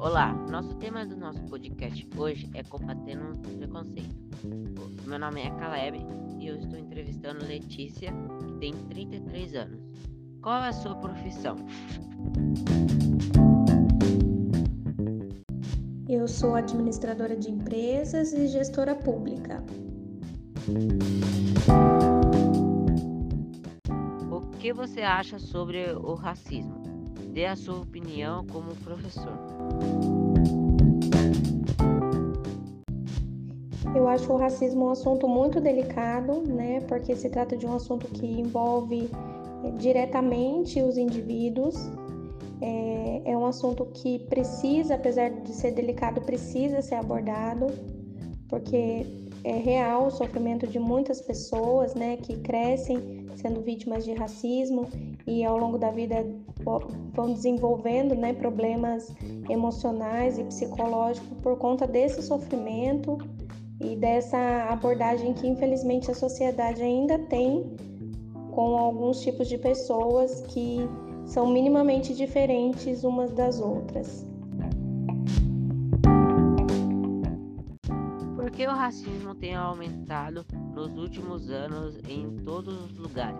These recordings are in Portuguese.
Olá, nosso tema do nosso podcast hoje é combatendo o preconceito. Meu nome é Caleb e eu estou entrevistando Letícia, que tem 33 anos. Qual é a sua profissão? Eu sou administradora de empresas e gestora pública. O que você acha sobre o racismo? Dê a sua opinião como professor. Eu acho o racismo um assunto muito delicado, né? Porque se trata de um assunto que envolve eh, diretamente os indivíduos. É, é um assunto que precisa, apesar de ser delicado, precisa ser abordado, porque é real o sofrimento de muitas pessoas, né, que crescem sendo vítimas de racismo e ao longo da vida vão desenvolvendo, né, problemas emocionais e psicológicos por conta desse sofrimento e dessa abordagem que infelizmente a sociedade ainda tem com alguns tipos de pessoas que são minimamente diferentes umas das outras. Por que o racismo tem aumentado nos últimos anos em todos os lugares?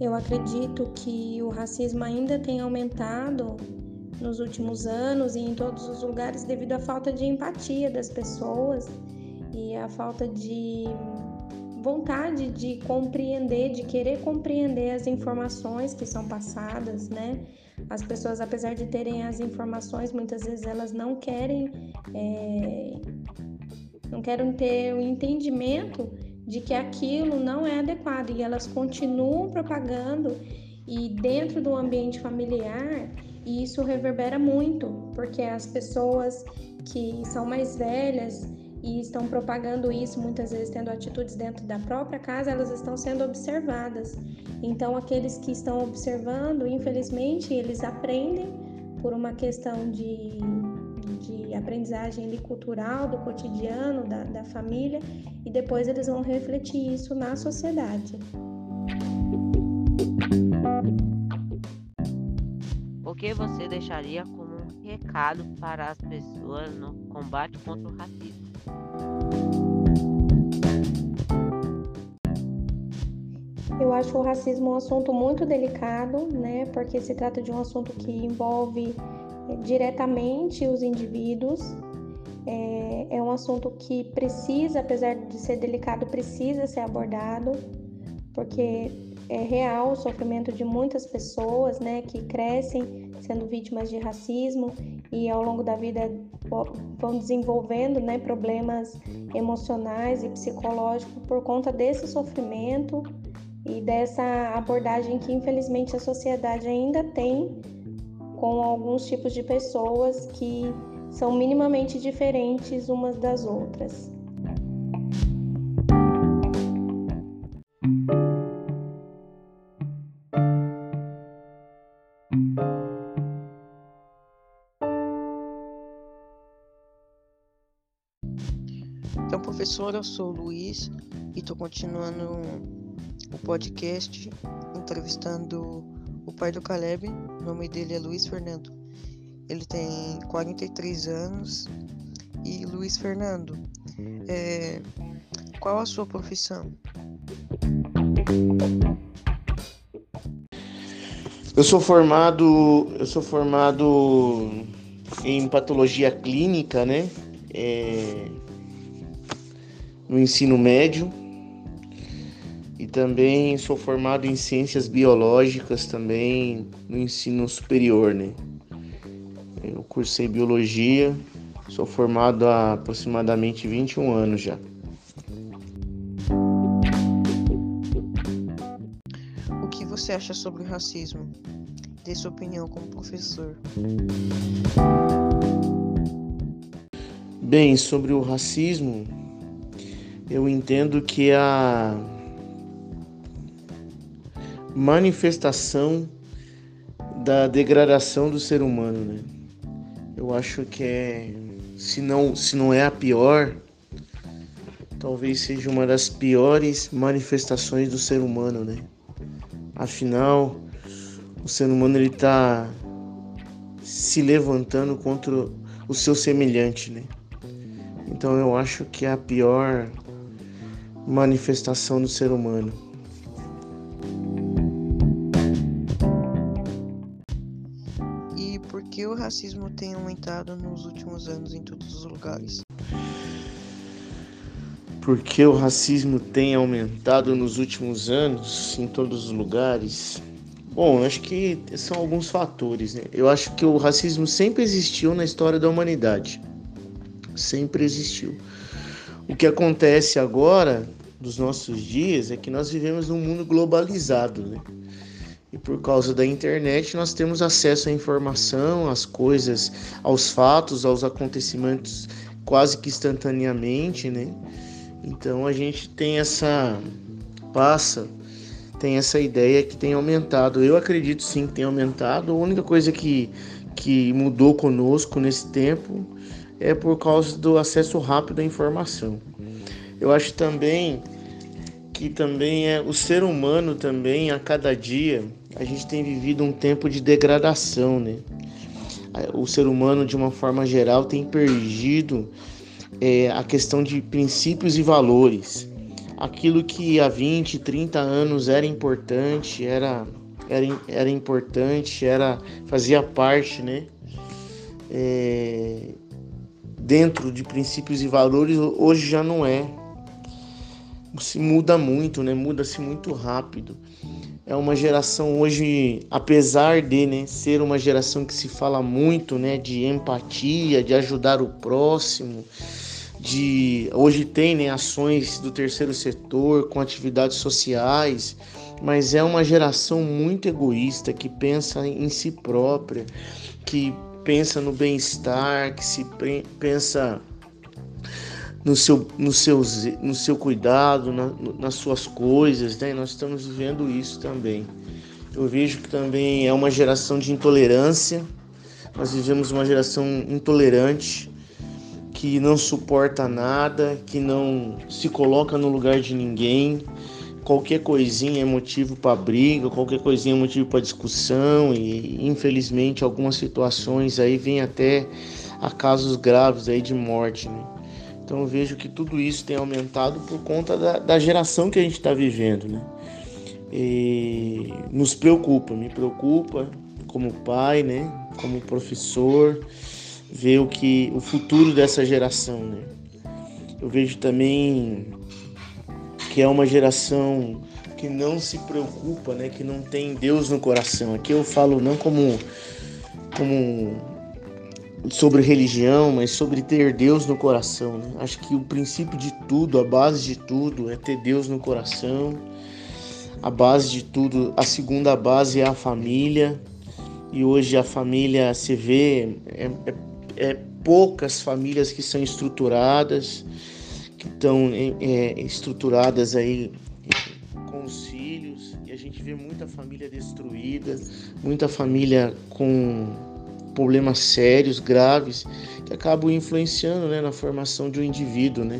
Eu acredito que o racismo ainda tem aumentado nos últimos anos e em todos os lugares devido à falta de empatia das pessoas e à falta de vontade de compreender, de querer compreender as informações que são passadas, né? As pessoas, apesar de terem as informações, muitas vezes elas não querem, é, não querem ter o entendimento de que aquilo não é adequado e elas continuam propagando e dentro do ambiente familiar e isso reverbera muito, porque as pessoas que são mais velhas e estão propagando isso, muitas vezes tendo atitudes dentro da própria casa, elas estão sendo observadas. Então, aqueles que estão observando, infelizmente, eles aprendem por uma questão de, de aprendizagem cultural, do cotidiano, da, da família, e depois eles vão refletir isso na sociedade. O que você deixaria como um recado para as pessoas no combate contra o racismo? Eu acho o racismo um assunto muito delicado, né? Porque se trata de um assunto que envolve eh, diretamente os indivíduos. É, é um assunto que precisa, apesar de ser delicado, precisa ser abordado, porque é real o sofrimento de muitas pessoas, né, que crescem sendo vítimas de racismo e ao longo da vida vão desenvolvendo, né, problemas emocionais e psicológicos por conta desse sofrimento e dessa abordagem que infelizmente a sociedade ainda tem com alguns tipos de pessoas que são minimamente diferentes umas das outras. Então, professor, eu sou o Luiz e estou continuando o podcast entrevistando o pai do Caleb. O nome dele é Luiz Fernando. Ele tem 43 anos. E Luiz Fernando, é, qual a sua profissão? Eu sou formado, eu sou formado em patologia clínica, né? É, no ensino médio e também sou formado em ciências biológicas também no ensino superior, né? Eu cursei biologia, sou formado há aproximadamente 21 anos já. O que você acha sobre o racismo? Dê sua opinião como professor. Bem, sobre o racismo, eu entendo que a manifestação da degradação do ser humano, né? Eu acho que é, se não, se não é a pior, talvez seja uma das piores manifestações do ser humano, né? Afinal, o ser humano ele está se levantando contra o seu semelhante, né? Então eu acho que é a pior manifestação do ser humano. Racismo tem aumentado nos últimos anos em todos os lugares? Por que o racismo tem aumentado nos últimos anos em todos os lugares? Bom, acho que são alguns fatores. Né? Eu acho que o racismo sempre existiu na história da humanidade. Sempre existiu. O que acontece agora, nos nossos dias, é que nós vivemos num mundo globalizado. Né? E por causa da internet, nós temos acesso à informação, às coisas, aos fatos, aos acontecimentos quase que instantaneamente, né? Então a gente tem essa passa tem essa ideia que tem aumentado. Eu acredito sim que tem aumentado. A única coisa que, que mudou conosco nesse tempo é por causa do acesso rápido à informação. Eu acho também que também é o ser humano também a cada dia a gente tem vivido um tempo de degradação, né? O ser humano de uma forma geral tem perdido é, a questão de princípios e valores aquilo que há 20, 30 anos era importante, era, era, era importante, era fazia parte, né? É, dentro de princípios e valores, hoje já não é. Se muda muito, né? Muda-se muito rápido. É uma geração hoje, apesar de né, ser uma geração que se fala muito né, de empatia, de ajudar o próximo, de hoje tem né, ações do terceiro setor com atividades sociais, mas é uma geração muito egoísta que pensa em si própria, que pensa no bem-estar, que se pensa no seu, no seu, no seu cuidado, na, nas suas coisas, né? nós estamos vivendo isso também. Eu vejo que também é uma geração de intolerância, nós vivemos uma geração intolerante, que não suporta nada, que não se coloca no lugar de ninguém. Qualquer coisinha é motivo para briga, qualquer coisinha é motivo para discussão e infelizmente algumas situações aí vêm até a casos graves aí de morte. Né? Então eu vejo que tudo isso tem aumentado por conta da, da geração que a gente está vivendo, né? E nos preocupa, me preocupa como pai, né? Como professor ver o que o futuro dessa geração, né? Eu vejo também que é uma geração que não se preocupa, né? Que não tem Deus no coração. Aqui eu falo não como como sobre religião, mas sobre ter Deus no coração. Né? Acho que o princípio de tudo, a base de tudo é ter Deus no coração. A base de tudo, a segunda base é a família. E hoje a família se vê é, é é, poucas famílias que são estruturadas, que estão é, estruturadas aí com os filhos, e a gente vê muita família destruída, muita família com problemas sérios, graves, que acabam influenciando né, na formação de um indivíduo, né?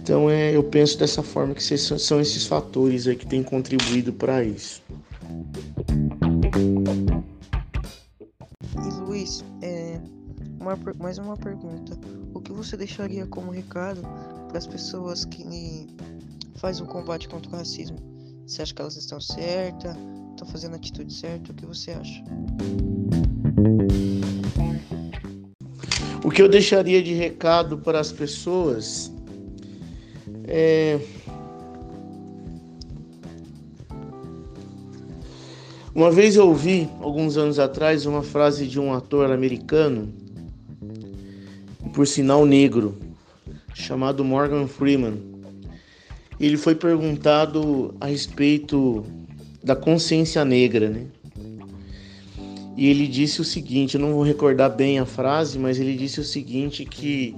Então é, eu penso dessa forma que são esses fatores aí que têm contribuído para isso. E Luiz, é, uma, mais uma pergunta. O que você deixaria como recado para as pessoas que fazem o combate contra o racismo? Você acha que elas estão certas? Estão fazendo a atitude certa? O que você acha? O que eu deixaria de recado para as pessoas é. Uma vez eu ouvi, alguns anos atrás, uma frase de um ator americano por sinal negro, chamado Morgan Freeman. Ele foi perguntado a respeito da consciência negra, né? E ele disse o seguinte, eu não vou recordar bem a frase, mas ele disse o seguinte que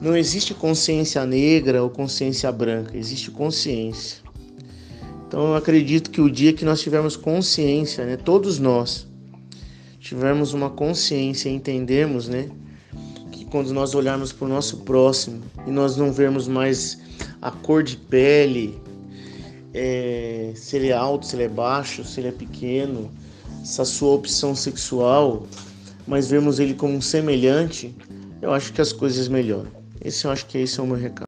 não existe consciência negra ou consciência branca, existe consciência. Então eu acredito que o dia que nós tivermos consciência, né, todos nós tivermos uma consciência e entendermos, né, quando nós olharmos para o nosso próximo e nós não vermos mais a cor de pele, é, se ele é alto, se ele é baixo, se ele é pequeno, essa sua opção sexual, mas vemos ele como um semelhante, eu acho que as coisas melhoram. Esse eu acho que esse é o meu recado.